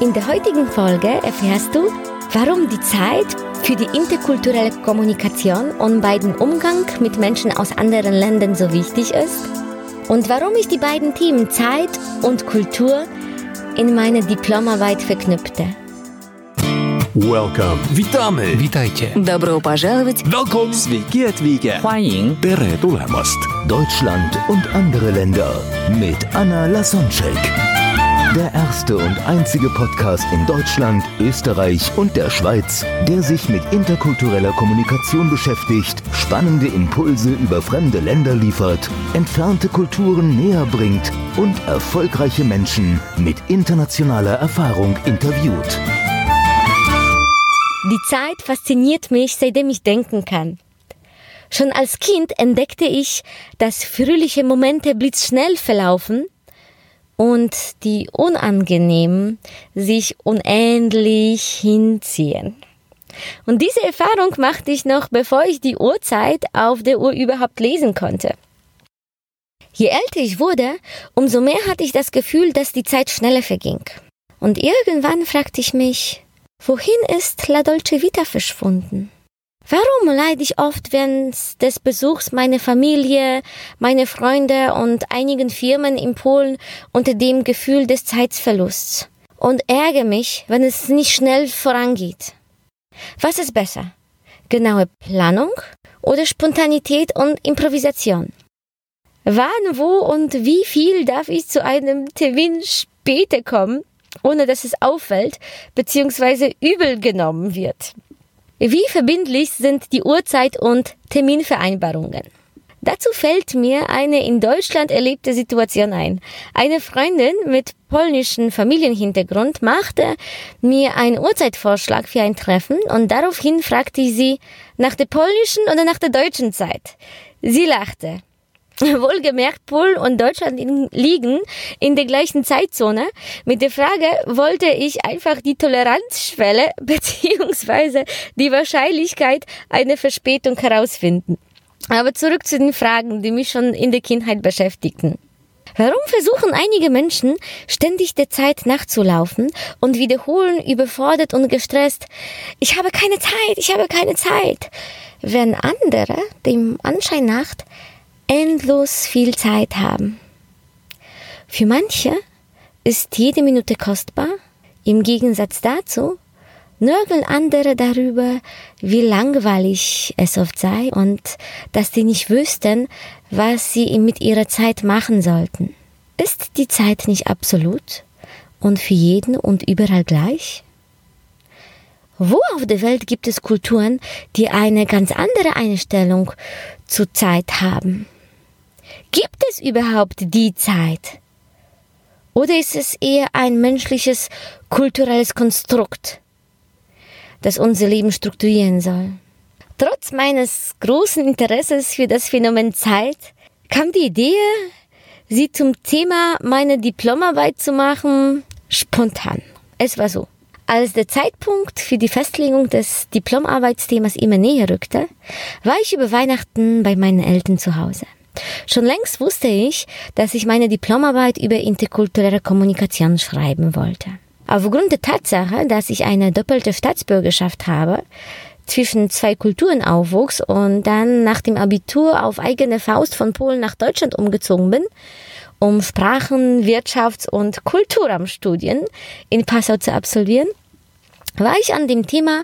In der heutigen Folge erfährst du, warum die Zeit für die interkulturelle Kommunikation und bei dem Umgang mit Menschen aus anderen Ländern so wichtig ist und warum ich die beiden Themen Zeit und Kultur in meine Diplomarbeit verknüpfte. Welcome. Witamy! Witajcie. Добро пожаловать. Welcome! Sveiki atvykę. 欢迎 Tere tulemast. Deutschland und andere Länder mit Anna Lasonczek. Der erste und einzige Podcast in Deutschland, Österreich und der Schweiz, der sich mit interkultureller Kommunikation beschäftigt, spannende Impulse über fremde Länder liefert, entfernte Kulturen näher bringt und erfolgreiche Menschen mit internationaler Erfahrung interviewt. Die Zeit fasziniert mich, seitdem ich denken kann. Schon als Kind entdeckte ich, dass fröhliche Momente blitzschnell verlaufen und die unangenehmen sich unendlich hinziehen. Und diese Erfahrung machte ich noch, bevor ich die Uhrzeit auf der Uhr überhaupt lesen konnte. Je älter ich wurde, umso mehr hatte ich das Gefühl, dass die Zeit schneller verging. Und irgendwann fragte ich mich, wohin ist La Dolce Vita verschwunden? Warum leide ich oft während des Besuchs meiner Familie, meine Freunde und einigen Firmen in Polen unter dem Gefühl des Zeitverlusts und ärgere mich, wenn es nicht schnell vorangeht? Was ist besser? Genaue Planung oder Spontanität und Improvisation? Wann, wo und wie viel darf ich zu einem Termin später kommen, ohne dass es auffällt bzw. übel genommen wird? Wie verbindlich sind die Uhrzeit und Terminvereinbarungen? Dazu fällt mir eine in Deutschland erlebte Situation ein. Eine Freundin mit polnischem Familienhintergrund machte mir einen Uhrzeitvorschlag für ein Treffen und daraufhin fragte ich sie nach der polnischen oder nach der deutschen Zeit. Sie lachte. Wohlgemerkt, Polen und Deutschland liegen in der gleichen Zeitzone. Mit der Frage wollte ich einfach die Toleranzschwelle beziehungsweise die Wahrscheinlichkeit einer Verspätung herausfinden. Aber zurück zu den Fragen, die mich schon in der Kindheit beschäftigten. Warum versuchen einige Menschen ständig der Zeit nachzulaufen und wiederholen überfordert und gestresst, ich habe keine Zeit, ich habe keine Zeit, während andere dem Anschein nach endlos viel Zeit haben. Für manche ist jede Minute kostbar. Im Gegensatz dazu nörgeln andere darüber, wie langweilig es oft sei und dass sie nicht wüssten, was sie mit ihrer Zeit machen sollten. Ist die Zeit nicht absolut und für jeden und überall gleich? Wo auf der Welt gibt es Kulturen, die eine ganz andere Einstellung zur Zeit haben? Gibt es überhaupt die Zeit? Oder ist es eher ein menschliches, kulturelles Konstrukt, das unser Leben strukturieren soll? Trotz meines großen Interesses für das Phänomen Zeit kam die Idee, sie zum Thema meiner Diplomarbeit zu machen, spontan. Es war so. Als der Zeitpunkt für die Festlegung des Diplomarbeitsthemas immer näher rückte, war ich über Weihnachten bei meinen Eltern zu Hause. Schon längst wusste ich, dass ich meine Diplomarbeit über interkulturelle Kommunikation schreiben wollte. Aufgrund der Tatsache, dass ich eine doppelte Staatsbürgerschaft habe, zwischen zwei Kulturen aufwuchs und dann nach dem Abitur auf eigene Faust von Polen nach Deutschland umgezogen bin, um Sprachen, Wirtschafts- und Kulturraumstudien in Passau zu absolvieren, war ich an dem Thema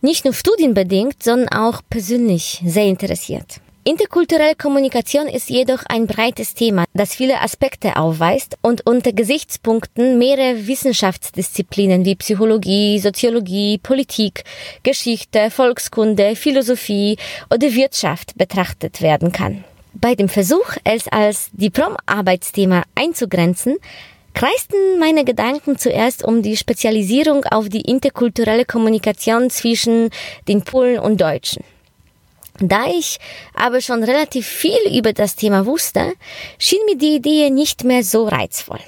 nicht nur studienbedingt, sondern auch persönlich sehr interessiert. Interkulturelle Kommunikation ist jedoch ein breites Thema, das viele Aspekte aufweist und unter Gesichtspunkten mehrere Wissenschaftsdisziplinen wie Psychologie, Soziologie, Politik, Geschichte, Volkskunde, Philosophie oder Wirtschaft betrachtet werden kann. Bei dem Versuch, es als Diplomarbeitsthema einzugrenzen, kreisten meine Gedanken zuerst um die Spezialisierung auf die interkulturelle Kommunikation zwischen den Polen und Deutschen. Da ich aber schon relativ viel über das Thema wusste, schien mir die Idee nicht mehr so reizvoll.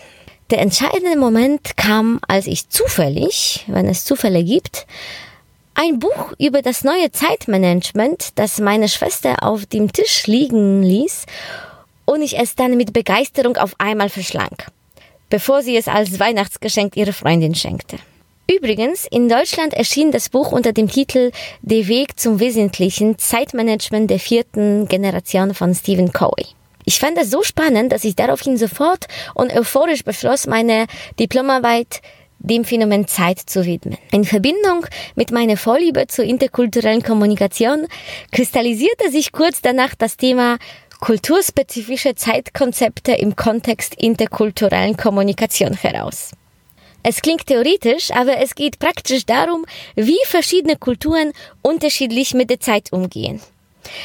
Der entscheidende Moment kam, als ich zufällig, wenn es Zufälle gibt, ein Buch über das neue Zeitmanagement, das meine Schwester auf dem Tisch liegen ließ und ich es dann mit Begeisterung auf einmal verschlang. bevor sie es als Weihnachtsgeschenk ihrer Freundin schenkte. Übrigens, in Deutschland erschien das Buch unter dem Titel Der Weg zum Wesentlichen Zeitmanagement der vierten Generation von Stephen Covey. Ich fand das so spannend, dass ich daraufhin sofort und euphorisch beschloss, meine Diplomarbeit dem Phänomen Zeit zu widmen. In Verbindung mit meiner Vorliebe zur interkulturellen Kommunikation kristallisierte sich kurz danach das Thema kulturspezifische Zeitkonzepte im Kontext interkulturellen Kommunikation heraus. Es klingt theoretisch, aber es geht praktisch darum, wie verschiedene Kulturen unterschiedlich mit der Zeit umgehen.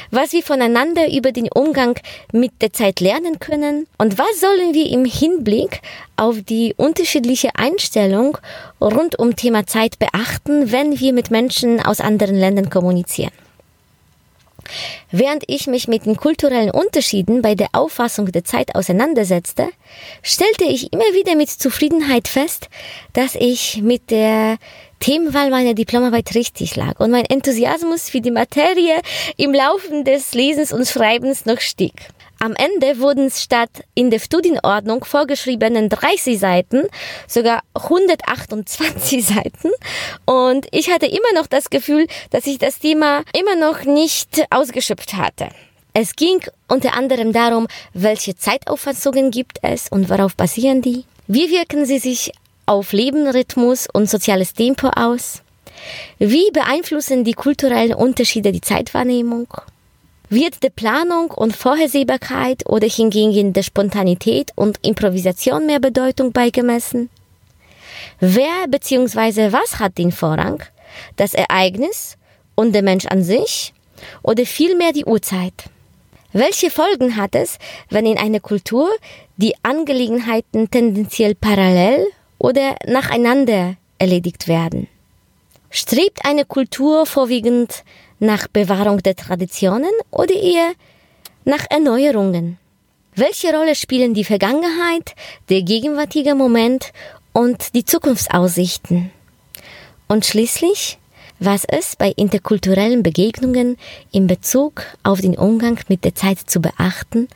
Was wir voneinander über den Umgang mit der Zeit lernen können und was sollen wir im Hinblick auf die unterschiedliche Einstellung rund um Thema Zeit beachten, wenn wir mit Menschen aus anderen Ländern kommunizieren. Während ich mich mit den kulturellen Unterschieden bei der Auffassung der Zeit auseinandersetzte, stellte ich immer wieder mit Zufriedenheit fest, dass ich mit der Themenwahl meiner Diplomarbeit richtig lag und mein Enthusiasmus für die Materie im Laufe des Lesens und Schreibens noch stieg. Am Ende wurden statt in der Studienordnung vorgeschriebenen 30 Seiten sogar 128 Seiten und ich hatte immer noch das Gefühl, dass ich das Thema immer noch nicht ausgeschöpft hatte. Es ging unter anderem darum, welche Zeitauffassungen gibt es und worauf basieren die? Wie wirken sie sich auf Lebenrhythmus und soziales Tempo aus? Wie beeinflussen die kulturellen Unterschiede die Zeitwahrnehmung? Wird der Planung und Vorhersehbarkeit oder hingegen der Spontanität und Improvisation mehr Bedeutung beigemessen? Wer bzw. was hat den Vorrang? Das Ereignis und der Mensch an sich oder vielmehr die Uhrzeit? Welche Folgen hat es, wenn in einer Kultur die Angelegenheiten tendenziell parallel oder nacheinander erledigt werden? Strebt eine Kultur vorwiegend nach Bewahrung der Traditionen oder eher nach Erneuerungen? Welche Rolle spielen die Vergangenheit, der gegenwärtige Moment und die Zukunftsaussichten? Und schließlich, was ist bei interkulturellen Begegnungen in Bezug auf den Umgang mit der Zeit zu beachten,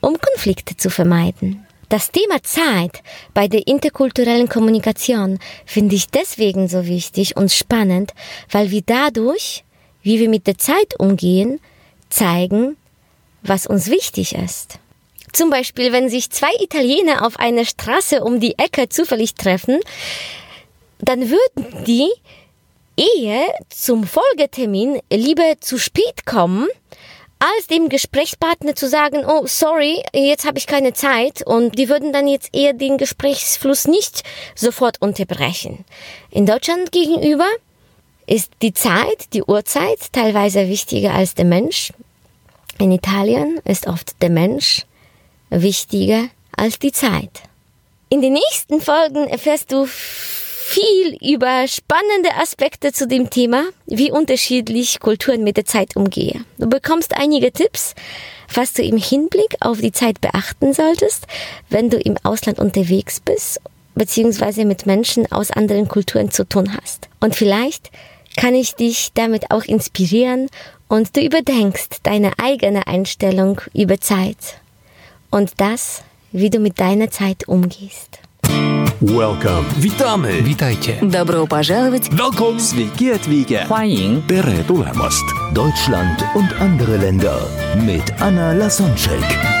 um Konflikte zu vermeiden? Das Thema Zeit bei der interkulturellen Kommunikation finde ich deswegen so wichtig und spannend, weil wir dadurch wie wir mit der Zeit umgehen, zeigen, was uns wichtig ist. Zum Beispiel, wenn sich zwei Italiener auf einer Straße um die Ecke zufällig treffen, dann würden die eher zum Folgetermin lieber zu spät kommen, als dem Gesprächspartner zu sagen, oh, sorry, jetzt habe ich keine Zeit und die würden dann jetzt eher den Gesprächsfluss nicht sofort unterbrechen. In Deutschland gegenüber ist die Zeit, die Uhrzeit teilweise wichtiger als der Mensch. In Italien ist oft der Mensch wichtiger als die Zeit. In den nächsten Folgen erfährst du viel über spannende Aspekte zu dem Thema, wie unterschiedlich Kulturen mit der Zeit umgehen. Du bekommst einige Tipps, was du im Hinblick auf die Zeit beachten solltest, wenn du im Ausland unterwegs bist, beziehungsweise mit Menschen aus anderen Kulturen zu tun hast. Und vielleicht kann ich dich damit auch inspirieren und du überdenkst deine eigene Einstellung über Zeit und das, wie du mit deiner Zeit umgehst. Welcome. Witamy. Witajcie. Добро пожаловать! Welcome. Sveiki atvykę. 欢迎 Tere tulemast. Deutschland und andere Länder mit Anna Lasonczek.